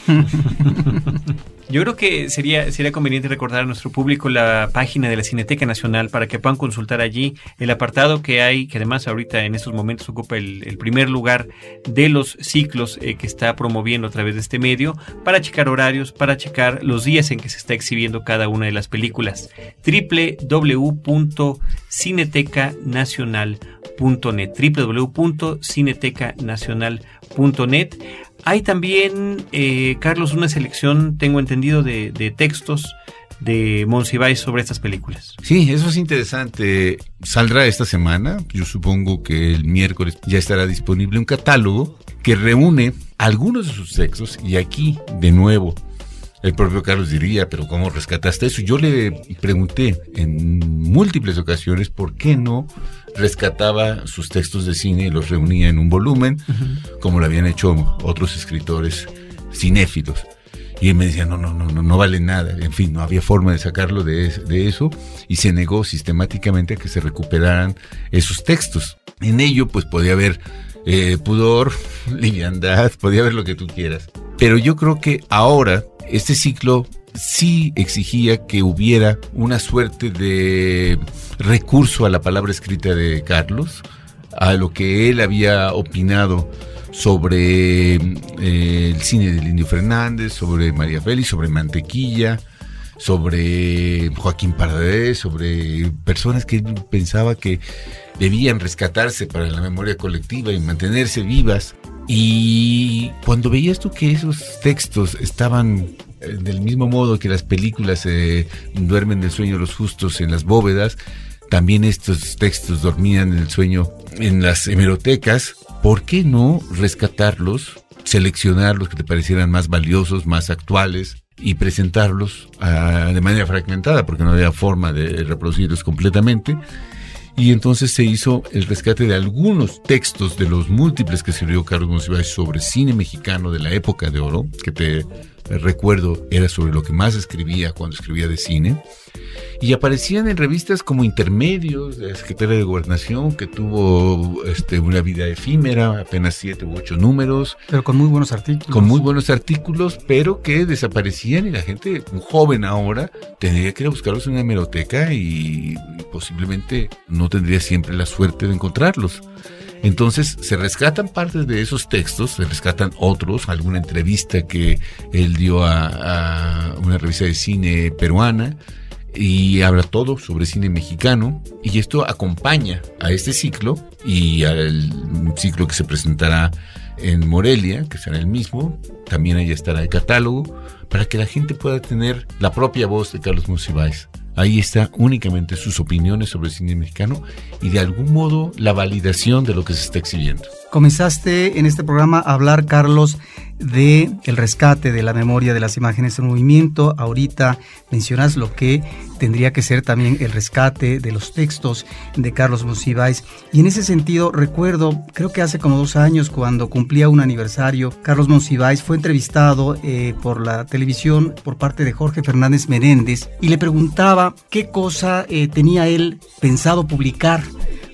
[LAUGHS] Yo creo que sería, sería conveniente recordar a nuestro público la página de la Cineteca Nacional para que puedan consultar allí el apartado que hay, que además ahorita en estos momentos ocupa el, primer lugar de los ciclos eh, que está promoviendo a través de este medio, para checar horarios, para checar los días en que se está exhibiendo cada una de las películas. www.cinetecanacional.net www.cinetecanacional.net hay también, eh, Carlos, una selección, tengo entendido, de, de textos de Monsiváis sobre estas películas. Sí, eso es interesante. Saldrá esta semana, yo supongo que el miércoles ya estará disponible un catálogo que reúne algunos de sus textos y aquí, de nuevo, el propio Carlos diría, pero ¿cómo rescataste eso? Yo le pregunté en múltiples ocasiones por qué no rescataba sus textos de cine y los reunía en un volumen, como lo habían hecho otros escritores cinéfilos. Y él me decía, no, no, no, no, no vale nada. En fin, no había forma de sacarlo de, de eso y se negó sistemáticamente a que se recuperaran esos textos. En ello, pues podía haber eh, pudor, [LAUGHS] liviandad, podía haber lo que tú quieras. Pero yo creo que ahora este ciclo sí exigía que hubiera una suerte de recurso a la palabra escrita de Carlos, a lo que él había opinado sobre eh, el cine de Indio Fernández, sobre María Félix, sobre Mantequilla, sobre Joaquín Paradés, sobre personas que él pensaba que debían rescatarse para la memoria colectiva y mantenerse vivas. Y cuando veías tú que esos textos estaban eh, del mismo modo que las películas eh, duermen del sueño los justos en las bóvedas, también estos textos dormían en el sueño en las hemerotecas. ¿Por qué no rescatarlos, seleccionar los que te parecieran más valiosos, más actuales y presentarlos ah, de manera fragmentada, porque no había forma de reproducirlos completamente? Y entonces se hizo el rescate de algunos textos de los múltiples que escribió Carlos Monsiváis sobre cine mexicano de la época de oro, que te recuerdo era sobre lo que más escribía cuando escribía de cine, y aparecían en revistas como Intermedios, de la Secretaría de Gobernación, que tuvo este, una vida efímera, apenas siete u ocho números. Pero con muy buenos artículos. Con muy buenos artículos, pero que desaparecían y la gente, un joven ahora, tendría que ir a buscarlos en una hemeroteca y posiblemente no tendría siempre la suerte de encontrarlos. Entonces se rescatan partes de esos textos, se rescatan otros, alguna entrevista que él dio a, una revista de cine peruana y habla todo sobre cine mexicano y esto acompaña a este ciclo y al ciclo que se presentará en Morelia, que será el mismo, también ahí estará el catálogo, para que la gente pueda tener la propia voz de Carlos Monsiváis. Ahí está únicamente sus opiniones sobre el cine mexicano y de algún modo la validación de lo que se está exhibiendo. Comenzaste en este programa a hablar, Carlos, de el rescate de la memoria de las imágenes en movimiento. Ahorita mencionas lo que tendría que ser también el rescate de los textos de Carlos Monsiváis. Y en ese sentido, recuerdo, creo que hace como dos años, cuando cumplía un aniversario, Carlos Monsiváis fue entrevistado eh, por la televisión por parte de Jorge Fernández Menéndez y le preguntaba qué cosa eh, tenía él pensado publicar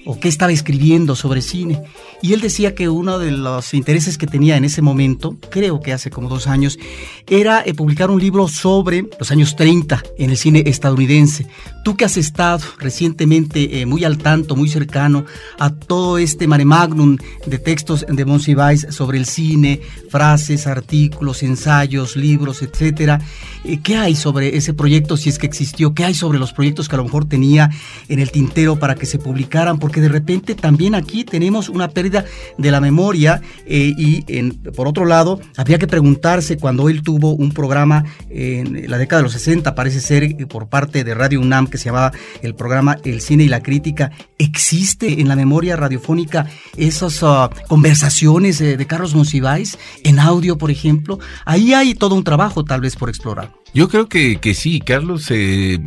o qué estaba escribiendo sobre cine. Y él decía que uno de los intereses que tenía en ese momento, creo que hace como dos años, era eh, publicar un libro sobre los años 30 en el cine estadounidense. Tú que has estado recientemente eh, muy al tanto, muy cercano a todo este mare magnum de textos de Monsiváis sobre el cine, frases, artículos, ensayos, libros, etcétera, eh, ¿qué hay sobre ese proyecto si es que existió? ¿Qué hay sobre los proyectos que a lo mejor tenía en el tintero para que se publicaran? Porque de repente también aquí tenemos una pérdida de la memoria eh, y por otro lado habría que preguntarse cuando él tuvo un programa en la década de los 60 parece ser por parte de Radio UNAM que se llamaba el programa El cine y la crítica. Existe en la memoria radiofónica esas ah, conversaciones de Carlos Monsiváis en audio por ejemplo ahí hay todo un trabajo tal vez por explorar. Yo creo que, que sí, Carlos, eh,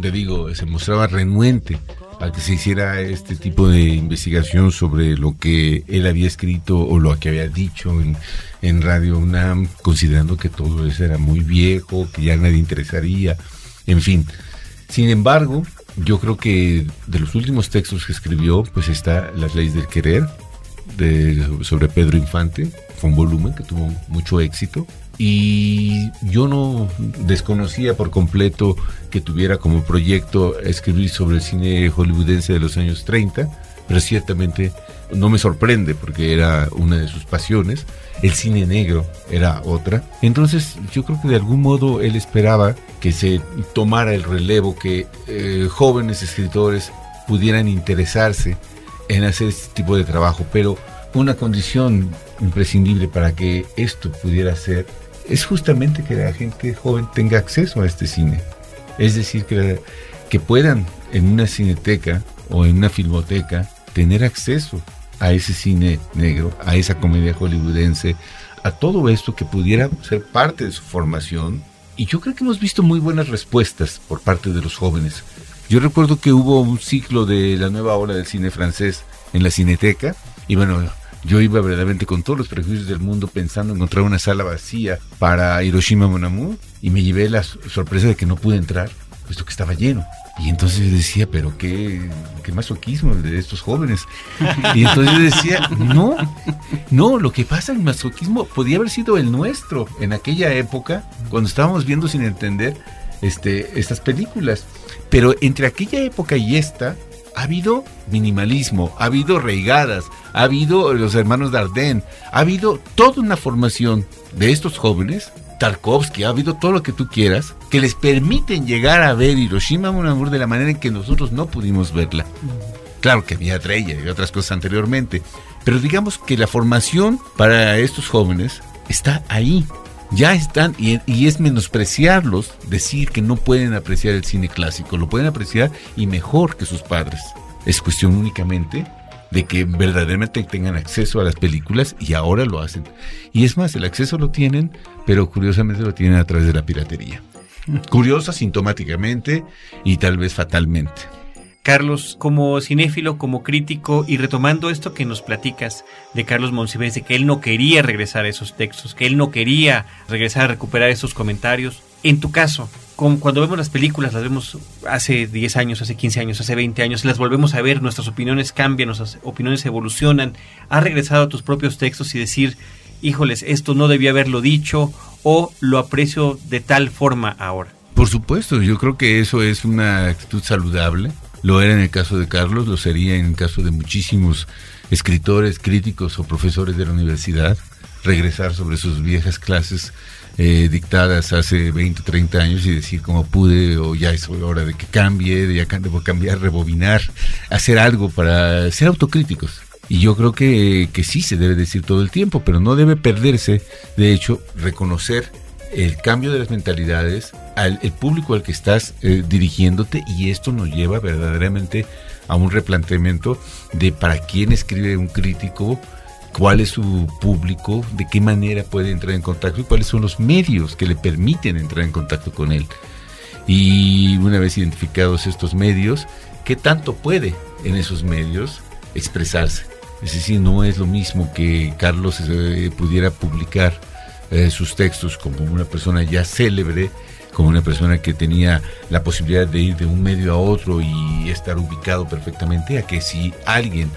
te digo, se mostraba renuente a que se hiciera este tipo de investigación sobre lo que él había escrito o lo que había dicho en, en Radio UNAM, considerando que todo eso era muy viejo, que ya nadie interesaría, en fin. Sin embargo, yo creo que de los últimos textos que escribió, pues está Las leyes del querer, sobre Pedro Infante, fue un volumen que tuvo mucho éxito. Y yo no desconocía por completo que tuviera como proyecto escribir sobre el cine hollywoodense de los años 30, pero ciertamente no me sorprende porque era una de sus pasiones. El cine negro era otra. Entonces yo creo que de algún modo él esperaba que se tomara el relevo, que eh, jóvenes escritores pudieran interesarse en hacer este tipo de trabajo, pero una condición imprescindible para que esto pudiera ser es justamente que la gente joven tenga acceso a este cine. Es decir, que, que puedan en una cineteca o en una filmoteca tener acceso a ese cine negro, a esa comedia hollywoodense, a todo esto que pudiera ser parte de su formación y yo creo que hemos visto muy buenas respuestas por parte de los jóvenes. Yo recuerdo que hubo un ciclo de la nueva ola del cine francés en la Cineteca y bueno, yo iba verdaderamente con todos los prejuicios del mundo pensando encontrar una sala vacía para Hiroshima Mon y me llevé la sorpresa de que no pude entrar, puesto que estaba lleno. Y entonces decía, pero qué, qué masoquismo de estos jóvenes. Y entonces decía, no, no, lo que pasa, el masoquismo podía haber sido el nuestro en aquella época, cuando estábamos viendo sin entender este, estas películas. Pero entre aquella época y esta, ha habido minimalismo, ha habido reigadas, ha habido los hermanos Dardenne, ha habido toda una formación de estos jóvenes, Tarkovsky, ha habido todo lo que tú quieras, que les permiten llegar a ver Hiroshima Mon Amour de la manera en que nosotros no pudimos verla. Claro que había Dreyer y otras cosas anteriormente, pero digamos que la formación para estos jóvenes está ahí. Ya están, y, y, es menospreciarlos decir que no pueden apreciar el cine clásico, lo pueden apreciar y mejor que sus padres. Es cuestión únicamente de que verdaderamente tengan acceso a las películas y ahora lo hacen. Y es más, el acceso lo tienen, pero curiosamente lo tienen a través de la piratería. [LAUGHS] Curiosa, sintomáticamente y tal vez fatalmente. Carlos, como cinéfilo, como crítico, y retomando esto que nos platicas de Carlos Monsiváis, de que él no quería regresar a esos textos, que él no quería regresar a recuperar esos comentarios, en tu caso, cuando vemos las películas, las vemos hace 10 años, hace 15 años, hace 20 años, las volvemos a ver, nuestras opiniones cambian, nuestras opiniones evolucionan, has regresado a tus propios textos y decir, híjoles, esto no debía haberlo dicho o lo aprecio de tal forma ahora. Por supuesto, yo creo que eso es una actitud saludable lo era en el caso de Carlos, lo sería en el caso de muchísimos escritores, críticos o profesores de la universidad, regresar sobre sus viejas clases eh, dictadas hace 20, 30 años y decir cómo pude o ya es hora de que cambie, de ya debo cambiar, rebobinar, hacer algo para ser autocríticos. Y yo creo que, que sí se debe decir todo el tiempo, pero no debe perderse, de hecho, reconocer el cambio de las mentalidades al el público al que estás eh, dirigiéndote y esto nos lleva verdaderamente a un replanteamiento de para quién escribe un crítico, cuál es su público, de qué manera puede entrar en contacto y cuáles son los medios que le permiten entrar en contacto con él. Y una vez identificados estos medios, ¿qué tanto puede en esos medios expresarse? Es decir, no es lo mismo que Carlos eh, pudiera publicar eh, sus textos como una persona ya célebre, como una persona que tenía la posibilidad de ir de un medio a otro y estar ubicado perfectamente, a que si alguien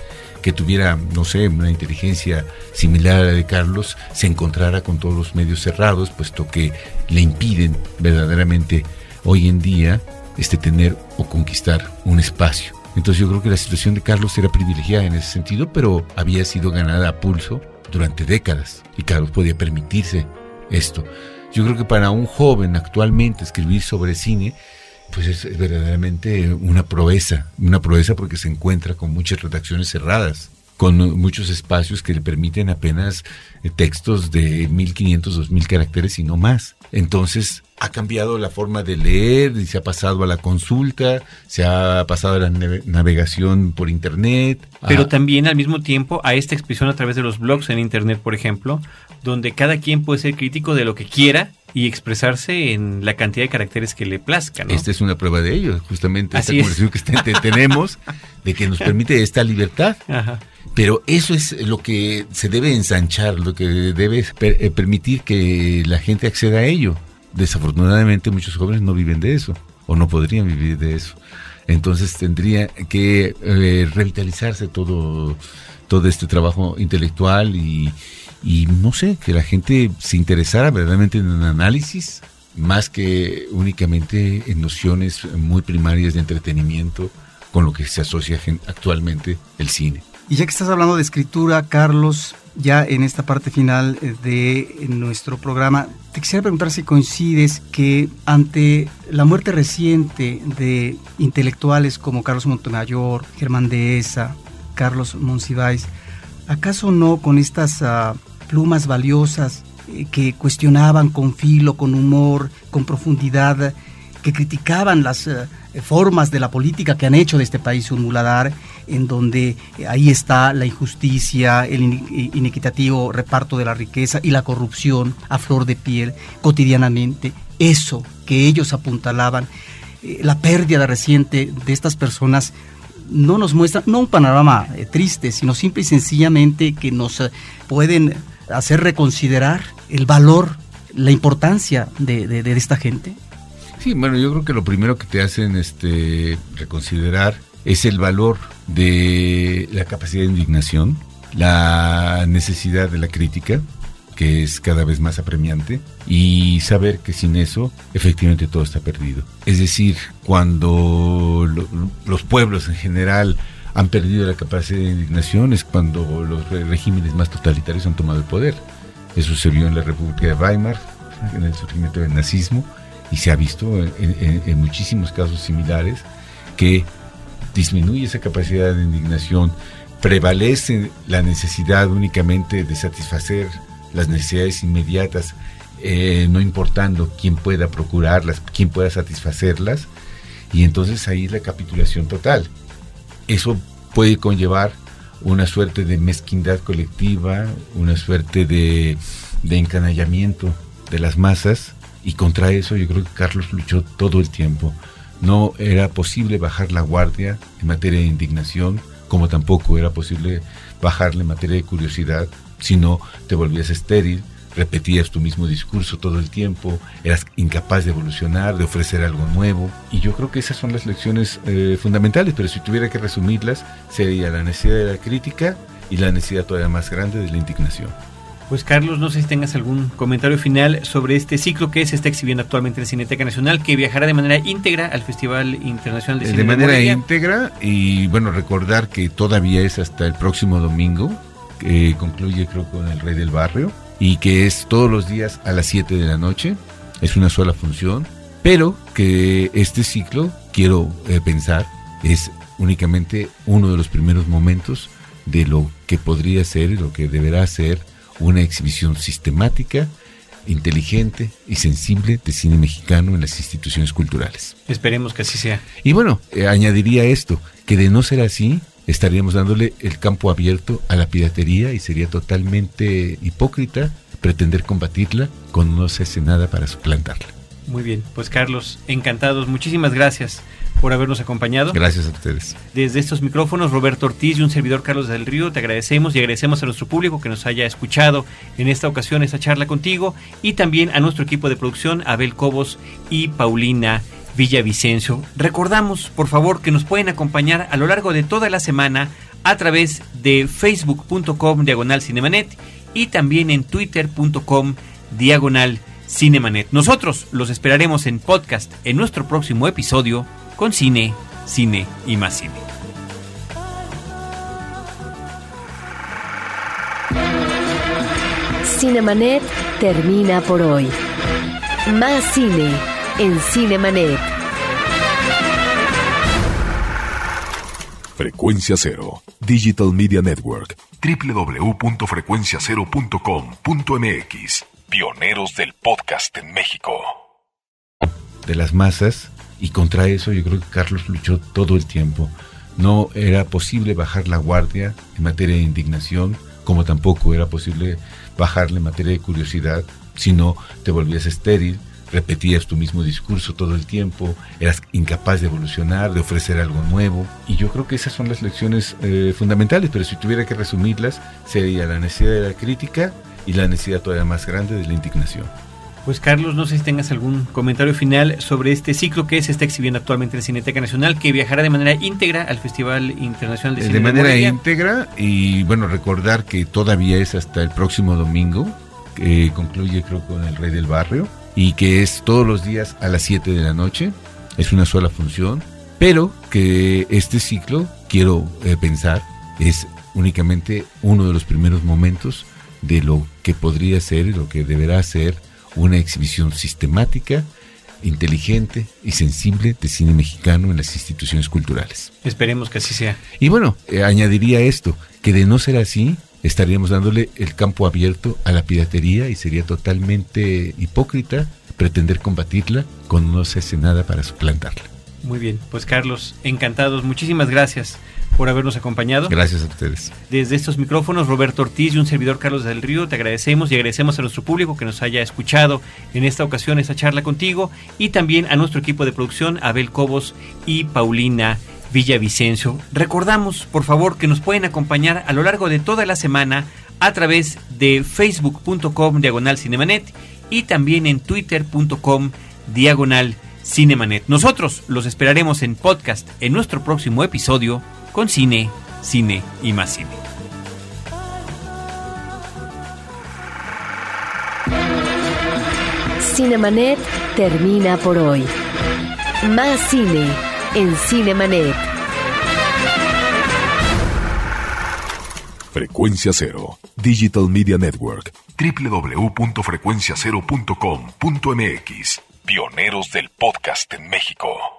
que tuviera, no sé, una inteligencia similar a la de Carlos, se encontrara con todos los medios cerrados, puesto que le impiden verdaderamente hoy en día este tener o conquistar un espacio. Entonces yo creo que la situación de Carlos era privilegiada en ese sentido, pero había sido ganada a pulso durante décadas y Carlos podía permitirse esto. Yo creo que para un joven actualmente escribir sobre cine, pues es verdaderamente una proeza, una proeza porque se encuentra con muchas redacciones cerradas, con muchos espacios que le permiten apenas eh, textos de 1500, 2000 caracteres y no más. Entonces, ha cambiado la forma de leer y se ha pasado a la consulta, se ha pasado a la navegación por internet. Pero también al mismo tiempo a esta expresión a través de los blogs en internet, por ejemplo, donde cada quien puede ser crítico de lo que quiera y expresarse en la cantidad de caracteres que le plazca. Esta es una prueba de ello, justamente esta conversación que tenemos, de que nos permite esta libertad. Pero eso es lo que se debe ensanchar, lo que debe eh, permitir que la gente acceda a ello desafortunadamente muchos jóvenes no viven de eso o no podrían vivir de eso. Entonces tendría que eh, revitalizarse todo, todo este trabajo intelectual y, y no sé, que la gente se interesara verdaderamente en el análisis más que únicamente en nociones muy primarias de entretenimiento con lo que se asocia actualmente el cine. Y ya que estás hablando de escritura, Carlos, ya en esta parte final eh, de nuestro programa, te quisiera preguntar si coincides que ante la muerte reciente de intelectuales como Carlos Montemayor, Germán Dehesa, Carlos Monsiváis, ¿acaso no con estas ah, plumas valiosas eh, que cuestionaban con filo, con humor, con profundidad, que criticaban las eh, formas de la política que han hecho de este país un muladar, en donde eh, ahí está la injusticia, el inequitativo reparto de la riqueza y la corrupción a flor de piel cotidianamente. eso que ellos apuntalaban, la pérdida reciente de estas personas, no nos muestra, no un panorama eh, triste, sino simple y sencillamente que nos eh, pueden hacer reconsiderar el valor, la importancia de, de, de, esta gente? Sí, bueno, yo creo que lo primero que te hacen este, reconsiderar es el valor de la capacidad de indignación, la necesidad de la crítica, que es cada vez más apremiante, y saber que sin eso efectivamente todo está perdido. Es decir, cuando lo, los pueblos en general han perdido la capacidad de indignación es cuando los regímenes más totalitarios han tomado el poder. Eso se vio en la República de Weimar, en el surgimiento del nazismo, y se ha visto en, en, en muchísimos casos similares que disminuye esa capacidad de indignación, prevalece la necesidad únicamente de satisfacer las necesidades inmediatas, eh, no importando quién pueda procurarlas, quién pueda satisfacerlas, y entonces ahí la capitulación total. Eso puede conllevar una suerte de mezquindad colectiva, una suerte de, de encanallamiento de las masas, y contra eso yo creo que Carlos luchó todo el tiempo. No era posible bajar la guardia en materia de indignación, como tampoco era posible bajarle en materia de curiosidad, si no te volvías estéril, repetías tu mismo discurso todo el tiempo, eras incapaz de evolucionar, de ofrecer algo nuevo. Y yo creo que esas son las lecciones eh, fundamentales, pero si tuviera que resumirlas, sería la necesidad de la crítica y la necesidad todavía más grande de la indignación. Pues Carlos, no sé si tengas algún comentario final sobre este ciclo que se está exhibiendo actualmente en la Cineteca Nacional, que viajará de manera íntegra al Festival Internacional de Cine de manera de íntegra y bueno, recordar que todavía es hasta el próximo domingo, que concluye creo con El Rey del Barrio, y que es todos los días a las 7 de la noche, es una sola función, pero que este ciclo, quiero eh, pensar, es únicamente uno de los primeros momentos de lo que podría ser y lo que deberá ser una exhibición sistemática, inteligente y sensible de cine mexicano en las instituciones culturales. Esperemos que así sea. Y bueno, eh, añadiría esto, que de no ser así, estaríamos dándole el campo abierto a la piratería y sería totalmente hipócrita pretender combatirla cuando no se hace nada para suplantarla. Muy bien, pues Carlos, encantados, muchísimas gracias por habernos acompañado. Gracias a ustedes. Desde estos micrófonos, Roberto Ortiz y un servidor Carlos del Río, te agradecemos y agradecemos a nuestro público que nos haya escuchado en esta ocasión, esta charla contigo, y también a nuestro equipo de producción, Abel Cobos y Paulina Villavicencio. Recordamos, por favor, que nos pueden acompañar a lo largo de toda la semana a través de facebook.com diagonal cinemanet y también en twitter.com diagonal cinemanet. Nosotros los esperaremos en podcast en nuestro próximo episodio con cine, cine y más cine. Cinemanet termina por hoy. Más cine en Cinemanet. Frecuencia Cero, Digital Media Network, www.frecuenciacero.com.mx, pioneros del podcast en México. De las masas, y contra eso yo creo que Carlos luchó todo el tiempo. No era posible bajar la guardia en materia de indignación, como tampoco era posible bajarle en materia de curiosidad, si no te volvías estéril, repetías tu mismo discurso todo el tiempo, eras incapaz de evolucionar, de ofrecer algo nuevo. Y yo creo que esas son las lecciones eh, fundamentales, pero si tuviera que resumirlas, sería la necesidad de la crítica y la necesidad todavía más grande de la indignación. Pues Carlos, no sé si tengas algún comentario final sobre este ciclo que se está exhibiendo actualmente en Cineteca Nacional, que viajará de manera íntegra al Festival Internacional de Cine De manera de íntegra y bueno, recordar que todavía es hasta el próximo domingo, concluye creo con El Rey del Barrio, y que es todos los días a las 7 de la noche, es una sola función, pero que este ciclo, quiero eh, pensar, es únicamente uno de los primeros momentos de lo que podría ser y lo que deberá ser una exhibición sistemática, inteligente y sensible de cine mexicano en las instituciones culturales. Esperemos que así sea. Y bueno, eh, añadiría esto, que de no ser así, estaríamos dándole el campo abierto a la piratería y sería totalmente hipócrita pretender combatirla cuando no se hace nada para suplantarla. Muy bien, pues Carlos, encantados, muchísimas gracias por habernos acompañado. Gracias a ustedes. Desde estos micrófonos, Roberto Ortiz y un servidor Carlos del Río, te agradecemos y agradecemos a nuestro público que nos haya escuchado en esta ocasión, esta charla contigo, y también a nuestro equipo de producción, Abel Cobos y Paulina Villavicencio. Recordamos, por favor, que nos pueden acompañar a lo largo de toda la semana a través de facebook.com diagonal cinemanet y también en twitter.com diagonal cinemanet. Nosotros los esperaremos en podcast en nuestro próximo episodio con cine, cine y más cine. Cinemanet termina por hoy. Más cine en Cinemanet. Frecuencia Cero, Digital Media Network, www.frecuenciacero.com.mx, pioneros del podcast en México.